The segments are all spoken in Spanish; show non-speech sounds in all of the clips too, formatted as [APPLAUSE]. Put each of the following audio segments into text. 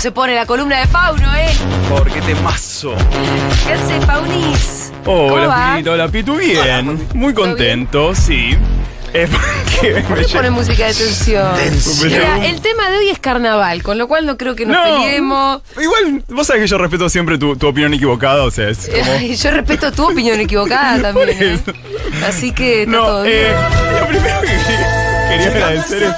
¿Cómo se pone la columna de Fauno, eh? Por qué temazo. ¿Qué hace Faunis? Hola, ¿Cómo va? Pinito, hola, Pitu. Bien, muy contento, sí. Es [LAUGHS] porque ¿Por qué pone música de tensión? Mira, el tema de hoy es carnaval, con lo cual no creo que nos No, peleemos. Igual, vos sabés que yo respeto siempre tu, tu opinión equivocada, o sea, es [LAUGHS] como... Ay, Yo respeto tu opinión [LAUGHS] equivocada también. Por ¿eh? Así que está No, todo bien. eh, lo primero que quería, quería agradecer es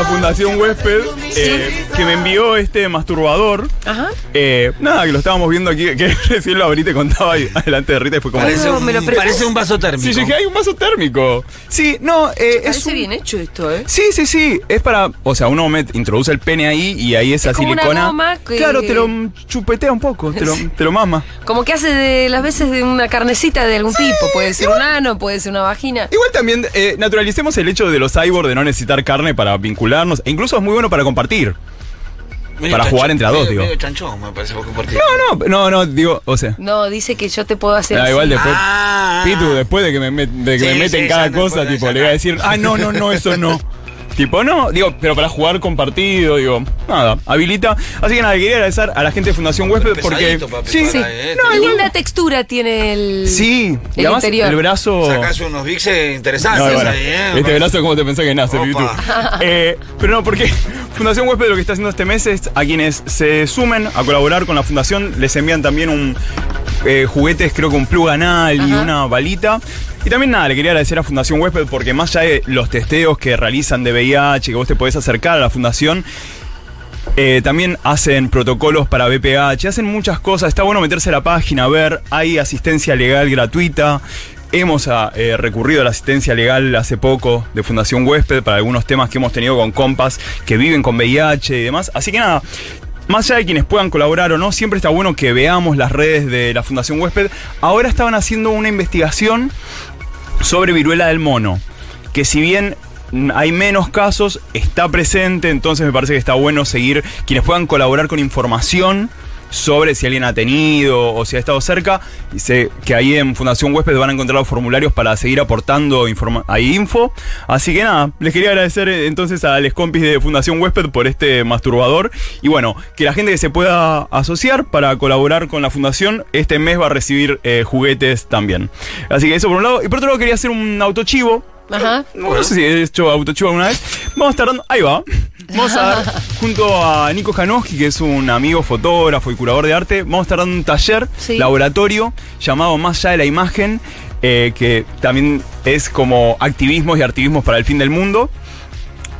a Fundación Huésped eh, que me envió este masturbador. Ajá. Eh, nada, que lo estábamos viendo aquí, que [LAUGHS] recién lo abrí, te contaba y adelante de Rita y fue como... Parece, un, me lo pre- parece un vaso térmico. Sí, yo dije, hay un vaso térmico. Sí, no, eh, es Parece un- bien hecho esto, ¿eh? Sí, sí, sí. Es para. O sea, uno met- introduce el pene ahí y ahí esa Es como una silicona. goma que- Claro, te lo chupetea un poco, te lo, [LAUGHS] te lo mama. Como que hace de las veces de una carnecita de algún tipo. Puede ser un ano, puede ser una vagina. Igual también eh, naturalicemos el hecho de los cyborg de no necesitar carne para vincularnos. E incluso es muy bueno para compartir. Medio para jugar entre a dos, medio- digo. medio chanchón, me parece, por compartir. No, no, no, no, digo, o sea. No, dice que yo te puedo hacer. ah, igual después. Ah. Pitu, después de que me, met- de que Sí, me meten sí, cada cosa, tipo, le voy a decir, ah, no, no, no, eso no. [LAUGHS] Tipo, no, digo, pero para jugar compartido, digo, nada, habilita. Así que nada, quería agradecer a la gente de Fundación Huésped porque. Papi, sí, para, Sí. eh, No, igual- linda textura tiene el. Sí, y El además interior. el brazo. Sacás unos bixes interesantes No, bueno, ahí, ¿eh? este brazo como te pensás que nace. [LAUGHS] Eh, pero no, porque [LAUGHS] Fundación Huésped lo que está haciendo este mes es a quienes se sumen a colaborar con la fundación les envían también un eh, juguetes, creo que un plug anal y Ajá. una balita. Y también nada, le quería agradecer a Fundación Huésped porque más allá de los testeos que realizan de VIH, que vos te podés acercar a la fundación, eh, también hacen protocolos para BPH, hacen muchas cosas. Está bueno meterse a la página, ver. Hay asistencia legal gratuita. Hemos ah, eh, recurrido a la asistencia legal hace poco de Fundación Huésped para algunos temas que hemos tenido con compas que viven con VIH y demás. Así que nada. Más allá de quienes puedan colaborar o no, siempre está bueno que veamos las redes de la Fundación Huésped. Ahora estaban haciendo una investigación sobre viruela del mono, que si bien hay menos casos, está presente, entonces me parece que está bueno seguir quienes puedan colaborar con información sobre si alguien ha tenido o si ha estado cerca. Y sé que ahí en Fundación Huésped van a encontrar los formularios para seguir aportando ahí info. Así que nada, les quería agradecer eh, entonces a los compis de Fundación Huésped por este masturbador. Y bueno, que la gente que se pueda asociar para colaborar con la fundación, este mes va a recibir eh, juguetes también. Así que eso por un lado. Y por otro lado quería hacer un autochivo. Ajá. No, no sé si he hecho autochivo alguna vez. Vamos a estar dando. Ahí va. Vamos a [LAUGHS] dar, junto a Nico Janoski, que es un amigo fotógrafo y curador de arte, vamos a estar dando un taller, Sí. laboratorio, llamado Más allá de la imagen, eh, que también es como activismos y activismos para el fin del mundo.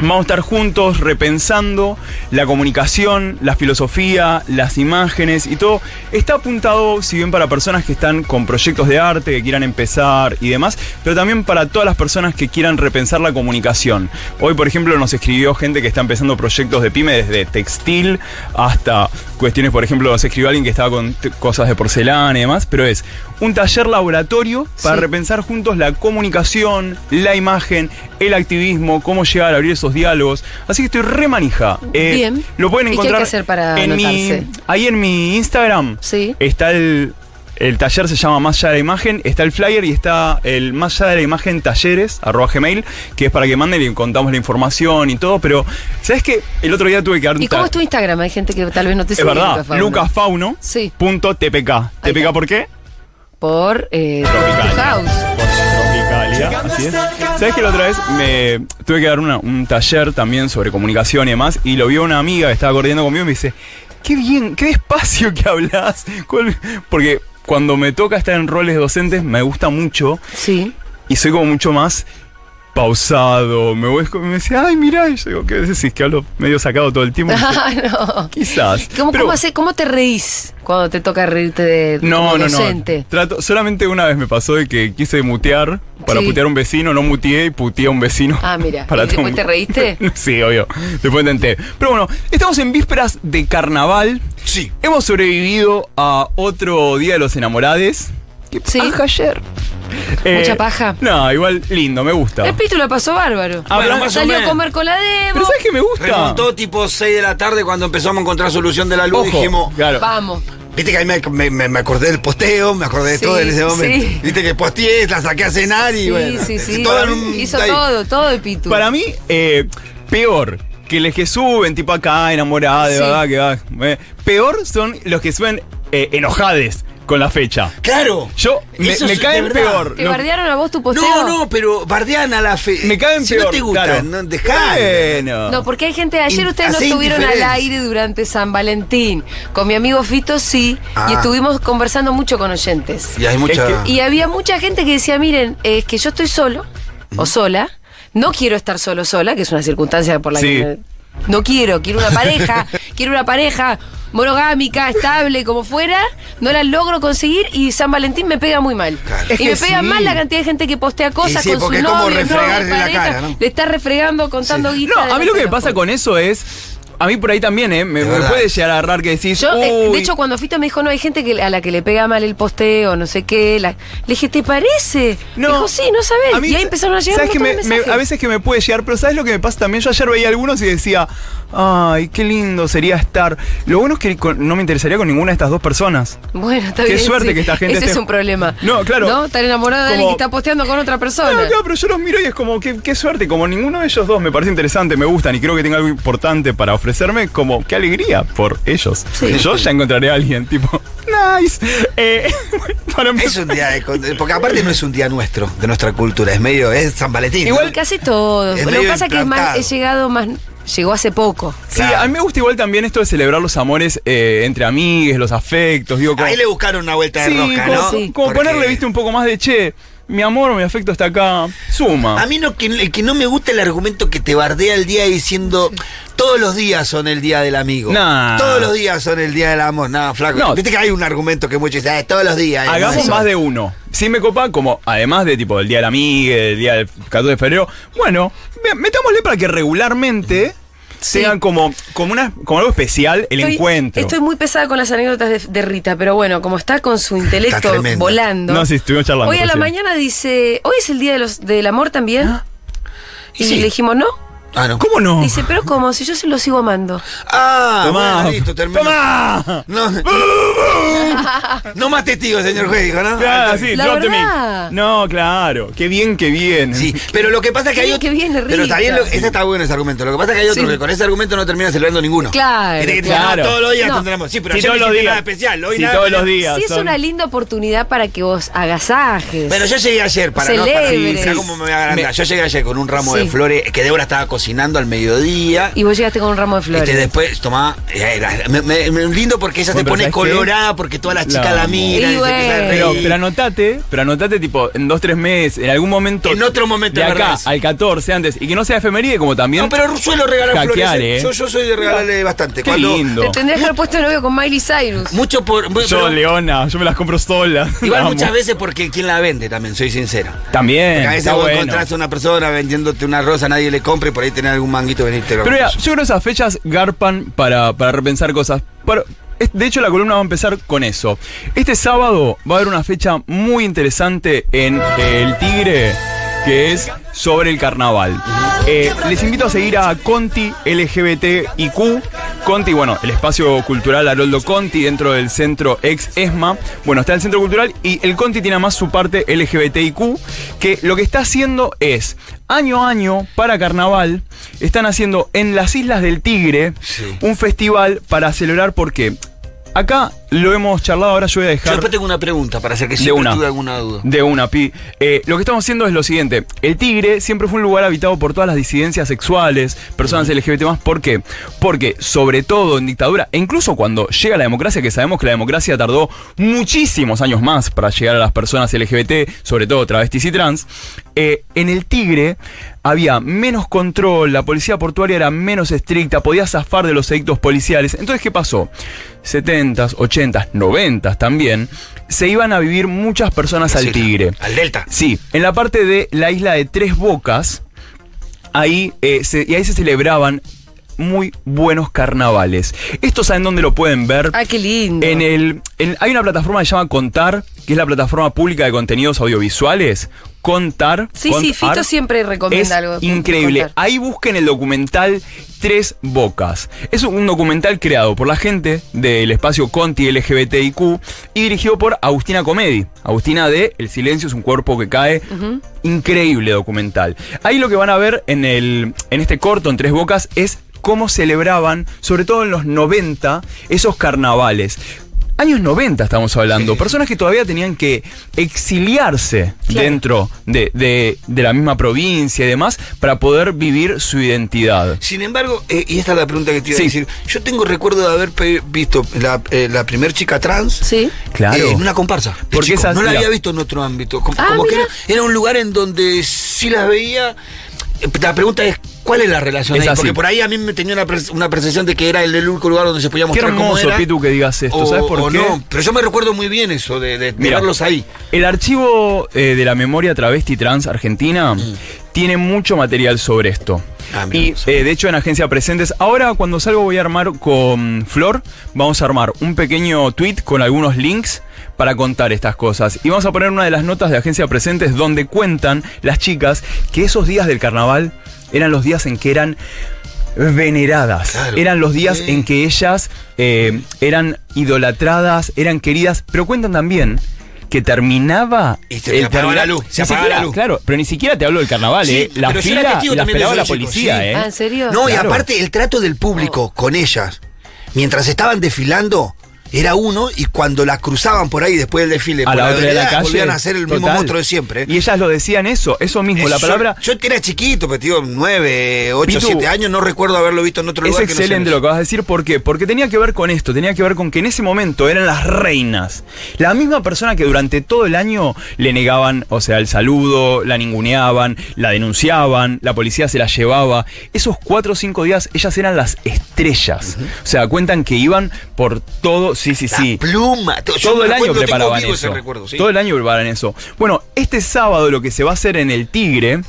Vamos a estar juntos repensando la comunicación, la filosofía, las imágenes y todo. Está apuntado, si bien para personas que están con proyectos de arte, que quieran empezar y demás, pero también para todas las personas que quieran repensar la comunicación. Hoy, por ejemplo, nos escribió gente que está empezando proyectos de pyme desde textil hasta cuestiones, por ejemplo, nos escribió alguien que estaba con cosas de porcelana y demás, pero es un taller laboratorio para Sí. repensar juntos la comunicación, la imagen, el activismo, cómo llegar a abrir esos diálogos. Así que estoy re manija. Eh, Bien. Lo pueden ¿Y qué hay encontrar que hacer para en mi, ahí en mi Instagram. Sí. Está el el taller se llama Más allá de la imagen, está el flyer y está el Más allá de la imagen talleres, arroba gmail, que es para que manden y contamos la información y todo, pero ¿sabes qué? El otro día tuve que ¿Y cómo es tu Instagram? Hay gente que tal vez no te Es sigue. verdad, Lucas Fauno. lucasfauno. Sí. Punto TPK. ¿TPK por qué? Por eh, Tropicalia. House. Por Tropicalia, así es. ¿Sabes que la otra vez me tuve que dar una- un taller también sobre comunicación y demás? Y lo vio una amiga que estaba coordinando conmigo y me dice, qué bien, qué despacio que hablas. [LAUGHS] ¿Cuál-?" Porque cuando me toca estar en roles docentes me gusta mucho Sí. y soy como mucho más pausado, me voy y me decía, ay, mirá, y yo digo, ¿qué decís? Que hablo medio sacado todo el tiempo. [LAUGHS] Ah, no. Quizás. ¿Cómo, Pero- cómo, hace- ¿Cómo te reís cuando te toca reírte de No, no, docente? no. Trato, solamente una vez me pasó de que quise mutear para Sí. putear a un vecino, no muteé y puteé a un vecino. Ah, mira. [LAUGHS] Para ¿Y después te reíste? [LAUGHS] sí, obvio. Después intenté. Pero bueno, estamos en vísperas de carnaval. Sí. Hemos sobrevivido a otro Día de los Enamorades. ¿Qué Sí. paja ayer? Mucha paja. No, igual lindo, me gusta. El Pitu la pasó bárbaro. Ah, Bueno, o Salió a comer con la Debo. Pero ¿sabes qué me gusta? Remontó tipo 6 de la tarde cuando empezamos a encontrar solución de la luz. Ojo, Dijimos, claro. Vamos. viste que ahí me, me- me- me acordé del posteo, me acordé de Sí, todo en ese momento. sí. Viste que posteé, la saqué a cenar y Sí, bueno. sí, sí. Todo un- Hizo ahí. todo, todo el Pitu. Para mí, eh, peor que los que suben, tipo acá, enamorada, de verdad, que va. eh, peor son los que suben eh, enojades con la fecha. Claro. Yo, me, Eso me es de caen verdad. peor. ¿Te no- bardearon a vos tu posteo? No, no, pero bardean a la fe. me caen si peor. no te gusta, claro. no, dejá. Bueno. No, porque hay gente. Ayer In- ustedes no hace estuvieron al indiferencia. aire durante San Valentín. Con mi amigo Fito sí. Y Ah. estuvimos conversando mucho con oyentes. Y hay mucha. Es Y había mucha gente que decía: Miren, es que yo estoy solo o sola. No quiero estar solo sola, que es una circunstancia por la Sí. que. No quiero, quiero una pareja, [LAUGHS] quiero una pareja monogámica, estable, como fuera, no la logro conseguir y San Valentín me pega muy mal. Claro. Es y que me pega sí. mal la cantidad de gente que postea cosas sí, con su es como novio, novia, la cara, ¿no? Le está refregando, contando guita. No, a mí lo que me pasa con eso es. A mí por ahí también, ¿eh? Me, me puede llegar a agarrar que decís. Yo, eh, "Uy". de hecho, cuando Fito me dijo, no, hay gente que, a la que le pega mal el posteo, no sé qué, la- le dije, ¿te parece? No. Dijo, sí, no sabés. A mí, y ahí empezaron a llegar ¿sabes que me- me-. A veces que me puede llegar, pero ¿sabes lo que me pasa también? Yo ayer veía algunos y decía, ay, qué lindo sería estar. Lo bueno es que no me interesaría con ninguna de estas dos personas. Bueno, está Qué bien. suerte sí. que esta gente Ese esté- es un problema. No, claro. ¿No? Estar enamorado de alguien que está posteando con otra persona. No, claro, pero yo los miro y es como, qué, qué suerte. Como ninguno de ellos dos me parece interesante, me gustan y creo que tenga algo importante para ofrecerme, como, qué alegría por ellos. Sí. Yo ya encontraré a alguien, tipo, nice. Eh, [LAUGHS] para Es un día de. Porque aparte no es un día nuestro, de nuestra cultura, es medio. Es San Valentín. Igual- ¿no? Casi todo. Es Lo que pasa es que es más, implantado. he llegado más. Llegó hace poco. Sí, Claro. a mí me gusta igual también esto de celebrar los amores eh, entre amigues, los afectos, digo, como, Ahí le buscaron una vuelta de Sí, rosca, como, ¿no? sí. como Porque ponerle, viste, un poco más de che, mi amor o mi afecto está acá, suma. A mí no, que, el que no me gusta el argumento que te bardea el día diciendo todos los días son el día del amigo. Nah. Todos los días son el día del amor. Nada, flaco. No. Viste que hay un argumento que muchos dicen, "Ah, todos los días. eh, Hagamos no, más eso". de uno. Sí me copa, como además de tipo el día del amigo, el día del 14 de febrero. Bueno, metámosle para que regularmente Sí. sean como, como, una, como algo especial el Estoy- encuentro. Estoy muy pesada con las anécdotas de, de Rita, pero bueno, como está con su intelecto volando. No, sí, estuvimos charlando Hoy a la mañana dice, hoy es el día de los, del amor también. Y Sí. le dijimos, no. Ah, no. ¿Cómo no? Dice, pero ¿cómo? Si yo se lo sigo amando. Ah, Tomá. bueno, listo, terminó. ¡Tomá! No, [LAUGHS] no más testigos, señor juez, dijo, ¿no? Claro, sí, La drop the verdad. No, claro. Qué bien, qué bien. Sí, pero lo que pasa es que Qué hay bien otro. que viene pero está bien, lo- ese está bueno ese argumento. Lo que pasa es que hay otro Sí. que con ese argumento no termina celebrando ninguno. Claro, Viste que te claro. no, todos los días No. tendremos. Sí, pero Sí, ayer todos no los hiciste días. nada especial. Hoy Sí, nada todos los especial. días. Sí, es son- una linda oportunidad para que vos agasajes. Bueno, yo llegué ayer para no para mirá cómo me voy a agrandar. Me- Yo llegué ayer con un ramo Sí. de flores que Débora estaba cocinando al mediodía. Y vos llegaste con un ramo de flores. Este, después, tomá, eh, me, me- me- lindo porque ella Bueno, se pone colorada porque todas las chicas La miran Y y, bueno. Pero, pero anotate, pero anotate tipo en dos, tres meses, en algún momento. En otro momento, De acá verdad. al 14 antes. Y que no sea efeméride como también. No, pero suelo regalar Hackear, flores. ¿eh? eh. Yo, yo soy de regalarle bastante. Qué Cuando- lindo. Te tendrías que haber puesto de novio con Miley Cyrus. Mucho por. Yo, pero- Leona, yo me las compro sola. Igual [LAUGHS] amo. muchas veces porque quien la vende también, soy sincero. También. Porque a veces vos bueno. encontrás a una persona vendiéndote una rosa, nadie le compre y por ahí tenés algún manguito venirte Pero mira, yo creo que esas fechas garpan para, para repensar cosas. Pero, es- de hecho, la columna va a empezar con eso. Este sábado va a haber una fecha muy interesante en El Tigre, que es sobre el carnaval. Eh, les invito a seguir a Conti LGBTIQ. Conti, bueno, el espacio cultural Haroldo Conti dentro del centro ex ESMA. Bueno, está el centro cultural y el Conti tiene más su parte LGBTIQ, que lo que está haciendo es, año a año, para carnaval, están haciendo en las Islas del Tigre Sí. un festival para celebrar porque acá lo hemos charlado, ahora yo voy a Yo dejar... después tengo una pregunta para hacer que De siempre una. tuve alguna duda. De una, Pi. Eh, lo que estamos haciendo es lo siguiente. El Tigre siempre fue un lugar habitado por todas las disidencias sexuales, personas LGBT+. ¿Por qué? Porque, sobre todo en dictadura, e incluso cuando llega la democracia, que sabemos que la democracia tardó muchísimos años más para llegar a las personas LGBT, sobre todo travestis y trans, eh, en el Tigre había menos control, la policía portuaria era menos estricta, podía zafar de los edictos policiales. Entonces, ¿qué pasó? 70s, 80s, 90s también, se iban a vivir muchas personas al Tigre. Al Delta. Sí, en la parte de la isla de Tres Bocas, ahí, eh, se, y ahí se celebraban muy buenos carnavales. Esto saben dónde lo pueden ver. Ah, qué lindo. En el, en- hay una plataforma que se llama Contar, que es la plataforma pública de contenidos audiovisuales. Contar. Sí, sí, Fito siempre recomienda es algo. increíble. contar. Ahí busquen el documental Tres Bocas. Es un documental creado por la gente del espacio Conti LGBTIQ y dirigido por Agustina Comedi. Agustina de El silencio es un cuerpo que cae. Increíble documental. Ahí lo que van a ver en, el, en este corto, en Tres Bocas, es cómo celebraban, sobre todo en los 90, esos carnavales. Años 90 estamos hablando, Sí. personas que todavía tenían que exiliarse Claro. dentro de, de- de la misma provincia y demás para poder vivir su identidad. Sin embargo, eh, y esta es la pregunta que te iba Sí. a decir. Yo tengo recuerdo de haber visto la, eh, la primer chica trans Sí. Claro. eh, en una comparsa. Porque no la mira. había visto en otro ámbito. Como, Ah, como que mira. era, era un lugar en donde sí las veía. Eh, La pregunta es, ¿cuál es la relación Es ahí? así. Porque por ahí a mí me tenía una, una percepción de que era el, el único lugar donde se podía Qué mostrar cómo hermoso, era. Pitu, que digas esto. o- ¿Sabes por o qué? no. Pero yo me recuerdo muy bien eso, de, de- de Mira, verlos ahí. El archivo eh, de la memoria travesti trans argentina tiene mucho material sobre esto. Ah, y eh, de hecho en Agencia Presentes, ahora cuando salgo voy a armar con Flor, vamos a armar un pequeño tweet con algunos links para contar estas cosas. Y vamos a poner una de las notas de Agencia Presentes donde cuentan las chicas que esos días del carnaval eran los días en que eran veneradas. Claro. Eran los días Sí. en que ellas eh, eran idolatradas, eran queridas, pero cuentan también que terminaba Y se te apagaba terminar- la luz, se apagaba siquiera- la luz. Claro, pero ni siquiera te hablo del carnaval, Sí, ¿eh? La pero yo era fila testigo la esperaba policía, sí. ¿eh? Ah, ¿en serio? No, y aparte el trato del público con ellas, mientras estaban desfilando, era uno, y cuando la cruzaban por ahí después del desfile, a por la otra de la vereda, calle. volvían a ser el mismo monstruo de siempre. Y ellas lo decían eso, eso mismo, la Eso- palabra... Yo, era chiquito, pero digo, nueve, ocho, Pitu, siete años, no recuerdo haberlo visto en otro Es lugar. que no sea en excelente lo que vas a decir, ¿por qué? Porque tenía que ver con esto, tenía que ver con que en ese momento eran las reinas. La misma persona que durante todo el año le negaban, o sea, el saludo, la ninguneaban, la denunciaban, la policía se la llevaba. Esos cuatro o cinco días ellas eran las estrellas. O sea, cuentan que iban por todo, sí, sí, La sí. pluma. yo Todo el año preparaban eso. recuerdo, sí. Todo el año preparaban eso. Bueno, este sábado lo que se va a hacer en el Tigre,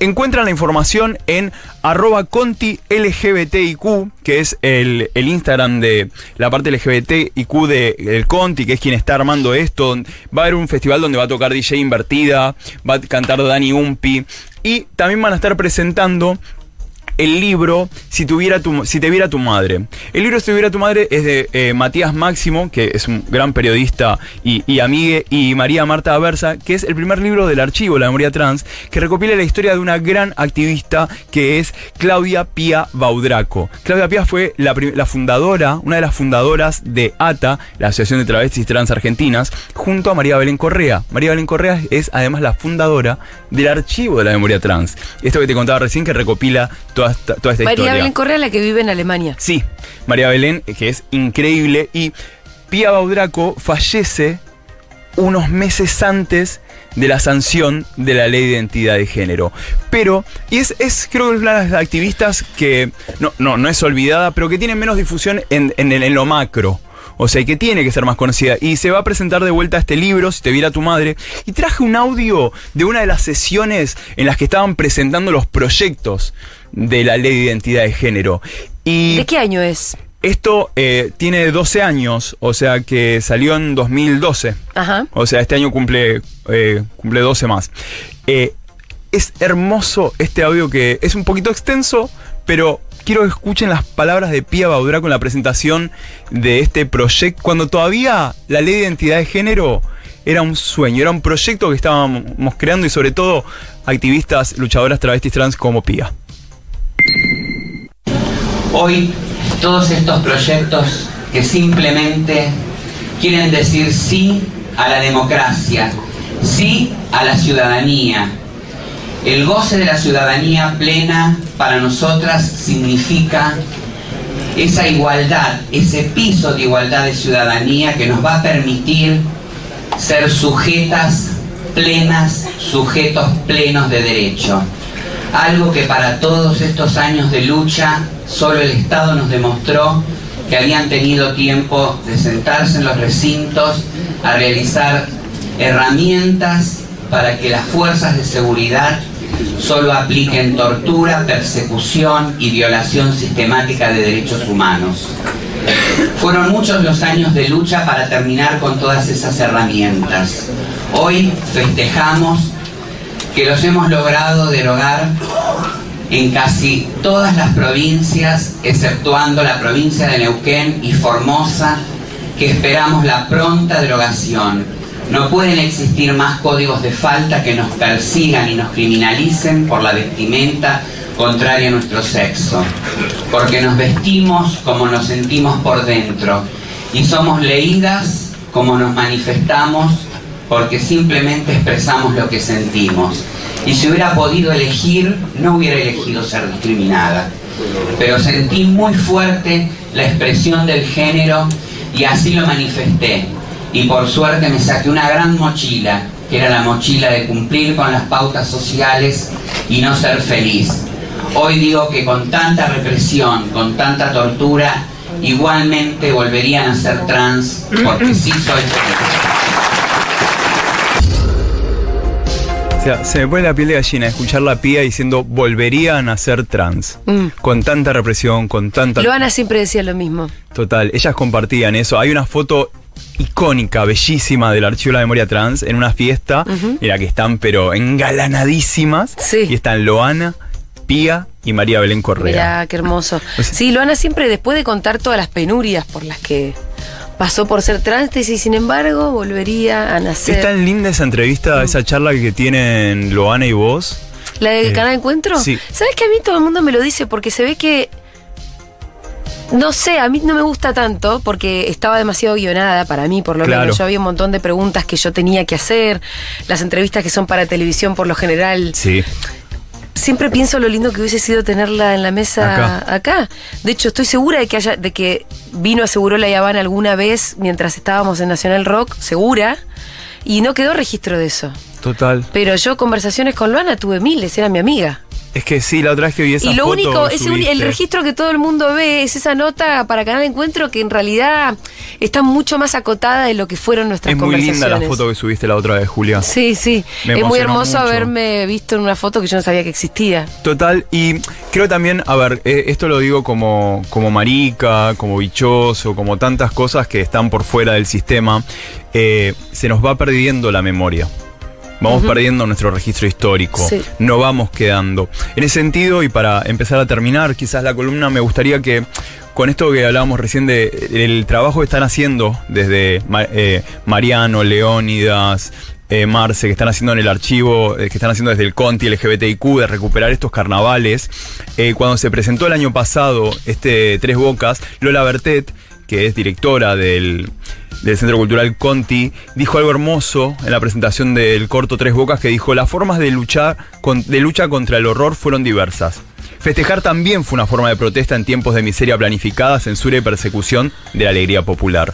encuentran la información en arroba conti LGBTIQ, que es el, el Instagram de la parte LGBTIQ de, del Conti, que es quien está armando esto. Va a haber un festival donde va a tocar DJ Invertida, va a cantar Dani Umpi. Y también van a estar presentando el libro si, tuviera tu, si te viera tu madre. El libro Si tuviera tu madre es de eh, Matías Máximo, que es un gran periodista y, y amigue, y María Marta Aversa, que es el primer libro del archivo La Memoria Trans, que recopila la historia de una gran activista que es Claudia Pía Baudraco. Claudia Pía fue la, la fundadora, una de las fundadoras de ATA, la Asociación de Travestis Trans Argentinas, junto a María Belén Correa. María Belén Correa es además la fundadora del archivo de la memoria trans. Esto que te contaba recién que recopila toda esta, toda esta María historia. Belén Correa, la que vive en Alemania. Sí, María Belén, que es increíble. Y Pía Baudraco fallece unos meses antes de la sanción de la ley de identidad de género. Pero, y es, es creo que una de las activistas que no, no, no es olvidada, pero que tiene menos difusión en, en, en lo macro. O sea, que tiene que ser más conocida. Y se va a presentar de vuelta este libro, Si te viera tu madre. Y traje un audio de una de las sesiones en las que estaban presentando los proyectos de la ley de identidad de género. Y ¿De qué año es? esto eh, tiene 12 años, o sea que salió en 2012. Ajá. O sea, este año cumple, eh, cumple 12 más. Eh, es hermoso este audio que es un poquito extenso, pero quiero que escuchen las palabras de Pía Baudra con la presentación de este proyecto, cuando todavía la ley de identidad de género era un sueño, era un proyecto que estábamos creando y sobre todo activistas, luchadoras travestis trans como Pía. Hoy todos estos proyectos que simplemente quieren decir sí a la democracia, sí a la ciudadanía. El goce de la ciudadanía plena para nosotras significa esa igualdad, ese piso de igualdad de ciudadanía que nos va a permitir ser sujetas plenas, sujetos plenos de derecho. Algo que para todos estos años de lucha solo el Estado nos demostró que habían tenido tiempo de sentarse en los recintos a realizar herramientas para que las fuerzas de seguridad solo apliquen tortura, persecución y violación sistemática de derechos humanos. Fueron muchos los años de lucha para terminar con todas esas herramientas. Hoy festejamos que los hemos logrado derogar en casi todas las provincias, exceptuando la provincia de Neuquén y Formosa, que esperamos la pronta derogación. No pueden existir más códigos de falta que nos persigan y nos criminalicen por la vestimenta contraria a nuestro sexo, porque nos vestimos como nos sentimos por dentro y somos leídas como nos manifestamos porque simplemente expresamos lo que sentimos. Y si hubiera podido elegir, no hubiera elegido ser discriminada. Pero sentí muy fuerte la expresión del género y así lo manifesté. Y por suerte me saqué una gran mochila, que era la mochila de cumplir con las pautas sociales y no ser feliz. Hoy digo que con tanta represión, con tanta tortura, igualmente volverían a ser trans porque sí soy feliz. Sea, se me pone la piel de gallina escuchar la pía diciendo volverían a ser trans. Mm. Con tanta represión, con tanta. Loana siempre decía lo mismo. Total, ellas compartían eso. Hay una foto icónica, bellísima del Archivo de la Memoria Trans en una fiesta en la que están pero engalanadísimas. Sí. Y están Loana, Pía y María Belén Correa. Mirá, qué hermoso. Sí, Loana siempre, después de contar todas las penurias por las que pasó por ser trans, y sin embargo, volvería a nacer. Es tan linda esa entrevista, esa charla que tienen Loana y vos. ¿La del Eh, canal Encuentro? sí. ¿Sabes que a mí todo el mundo me lo dice? Porque se ve que. No sé, a mí no me gusta tanto porque estaba demasiado guionada para mí, por lo Claro. menos. Yo había un montón de preguntas que yo tenía que hacer. Las entrevistas que son para televisión, por lo general, Sí. Siempre pienso lo lindo que hubiese sido tenerla en la mesa Acá. acá. De hecho, estoy segura de que haya, de que vino a Seguro La Habana alguna vez mientras estábamos en Nacional Rock, segura, y no quedó registro de eso. Total. Pero yo conversaciones con Luana tuve miles, era mi amiga. Es que sí, la otra vez que vi esa y lo foto único, uni- el registro que todo el mundo ve es esa nota para Canal Encuentro que en realidad está mucho más acotada de lo que fueron nuestras Es muy conversaciones. linda la foto que subiste la otra vez, Julia. Sí, sí. Me es muy hermoso mucho. haberme visto en una foto que yo no sabía que existía. Total, y creo también, a ver, eh, esto lo digo como, como marica, como bichoso, como tantas cosas que están por fuera del sistema, eh, se nos va perdiendo la memoria. Vamos perdiendo nuestro registro histórico, Sí. no vamos quedando. En ese sentido, y para empezar a terminar quizás la columna, me gustaría que con esto que hablábamos recién de el trabajo que están haciendo desde eh, Mariano, Leónidas, eh, Marce, que están haciendo en el archivo, eh, que están haciendo desde el Conti LGBTIQ, de recuperar estos carnavales. Eh, cuando se presentó el año pasado este Tres Bocas, Lola Bertet, que es directora del, Centro Cultural Conti, dijo algo hermoso en la presentación del corto Tres Bocas, que dijo, las formas de, luchar de lucha contra el horror fueron diversas. Festejar también fue una forma de protesta en tiempos de miseria planificada, censura y persecución de la alegría popular.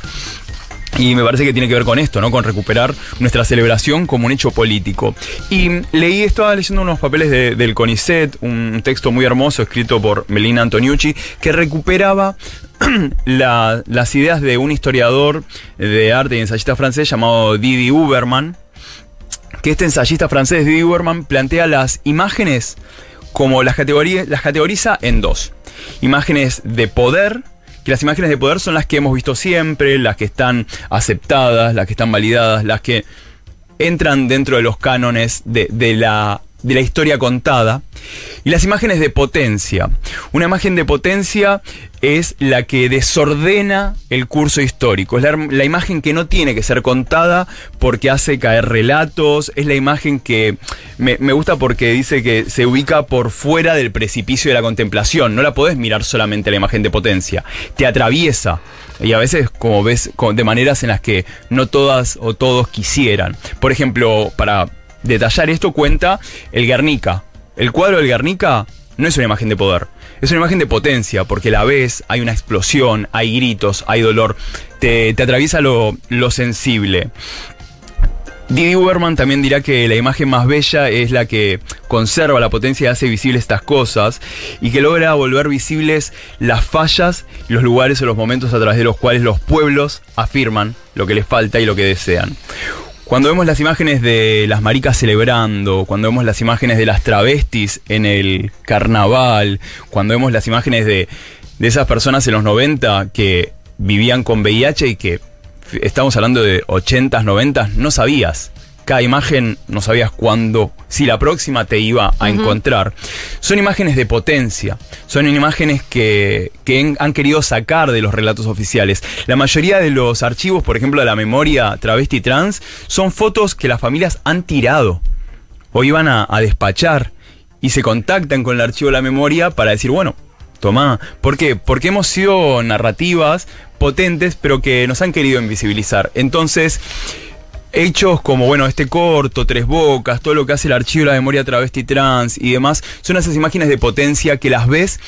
Y me parece que tiene que ver con esto, ¿no? Con recuperar nuestra celebración como un hecho político. Y leí, estaba leyendo unos papeles de- del CONICET, un texto muy hermoso escrito por Melina Antoniucci, que recuperaba [CLEARS THROAT] la- las ideas de un historiador de arte y ensayista francés llamado Didi Uberman, que este ensayista francés, Didi Uberman, plantea las imágenes como las, las categoriza en dos. Imágenes de poder, que las imágenes de poder son las que hemos visto siempre, las que están aceptadas, las que están validadas, las que entran dentro de los cánones de, de la de la historia contada y las imágenes de potencia. Una imagen de potencia es la que desordena el curso histórico. Es la, imagen que no tiene que ser contada porque hace caer relatos. Es la imagen que me, me, gusta porque dice que se ubica por fuera del precipicio de la contemplación. No la podés mirar solamente la imagen de potencia. Te atraviesa. Y a veces, como ves, de maneras en las que no todas o todos quisieran. Por ejemplo, para detallar esto cuenta el Guernica. El cuadro del Guernica no es una imagen de poder, es una imagen de potencia, porque la ves, hay una explosión, hay gritos, hay dolor, te, te atraviesa lo, lo sensible. Didi Uberman también dirá que la imagen más bella es la que conserva la potencia y hace visibles estas cosas y que logra volver visibles las fallas, los lugares o los momentos a través de los cuales los pueblos afirman lo que les falta y lo que desean. Cuando vemos las imágenes de las maricas celebrando, cuando vemos las imágenes de las travestis en el carnaval, cuando vemos las imágenes de, de esas personas en los 90 que vivían con VIH y que estamos hablando de 80s, 90s, no sabías. Cada imagen no sabías cuándo, si la próxima te iba a uh -huh. encontrar. Son imágenes de potencia, son imágenes que, que, han querido sacar de los relatos oficiales. La mayoría de los archivos, por ejemplo, de la memoria travesti trans, son fotos que las familias han tirado o iban a, a despachar y se contactan con el archivo de la memoria para decir, bueno, Tomá. ¿Por qué? Porque hemos sido narrativas potentes, pero que nos han querido invisibilizar. Entonces, hechos como, bueno, este corto, Tres Bocas, todo lo que hace el archivo de la memoria travesti trans y demás, son esas imágenes de potencia que las ves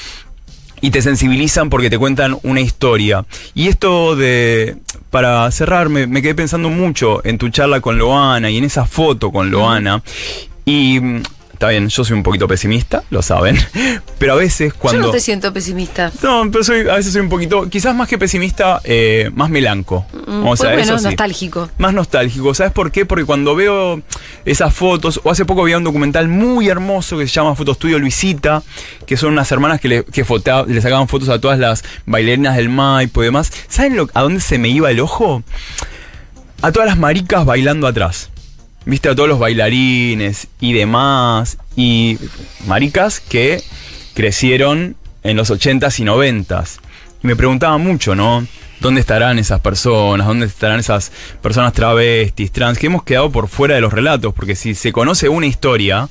y te sensibilizan porque te cuentan una historia. Y esto de, para cerrar, me, me quedé pensando mucho en tu charla con Loana y en esa foto con Loana. Y Está bien, yo soy un poquito pesimista, lo saben. [LAUGHS] Pero a veces cuando. Yo no te siento pesimista. No, pero soy, a veces soy un poquito, quizás más que pesimista, eh, más melanco. Mm, o sea, pues bueno, eso sí. nostálgico. Más nostálgico. ¿Sabes por qué? Porque cuando veo esas fotos, o hace poco había un documental muy hermoso que se llama Fotostudio Luisita, que son unas hermanas que le, que fotea, le sacaban fotos a todas las bailarinas del Maipo y demás. ¿Saben lo, a dónde se me iba el ojo? A todas las maricas bailando atrás viste a todos los bailarines y demás, y maricas que crecieron en los 80s y 90s. Y me preguntaba mucho, ¿no? ¿Dónde estarán esas personas? ¿Dónde estarán esas personas travestis, trans? Que hemos quedado por fuera de los relatos, porque si se conoce una historia,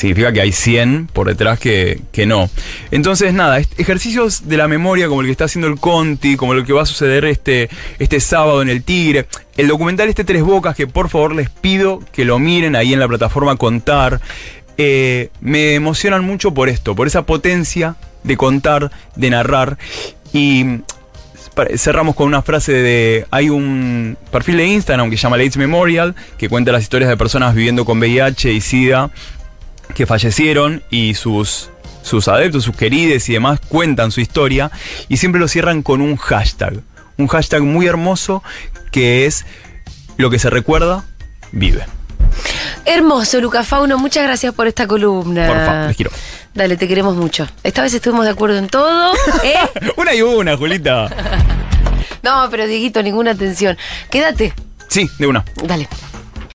significa que hay 100 por detrás que, que, no. Entonces, nada, ejercicios de la memoria como el que está haciendo el Conti, como lo que va a suceder este, este sábado en el Tigre. El documental este Tres Bocas, que por favor les pido que lo miren ahí en la plataforma Contar. Eh, me emocionan mucho por esto, por esa potencia de contar, de narrar. Y cerramos con una frase de. Hay un perfil de Instagram que se llama AIDS Memorial, que cuenta las historias de personas viviendo con VIH y SIDA que fallecieron y sus, sus adeptos, sus querides y demás cuentan su historia y siempre lo cierran con un hashtag. Un hashtag muy hermoso que es lo que se recuerda, vive. Hermoso, Luca Fauno. Muchas gracias por esta columna. Por favor, les quiero. Dale, te queremos mucho. Esta vez estuvimos de acuerdo en todo. [LAUGHS] ¿eh? una y una, Julita. [LAUGHS] no, pero Dieguito, ninguna atención. Quédate. Sí, de una. Dale.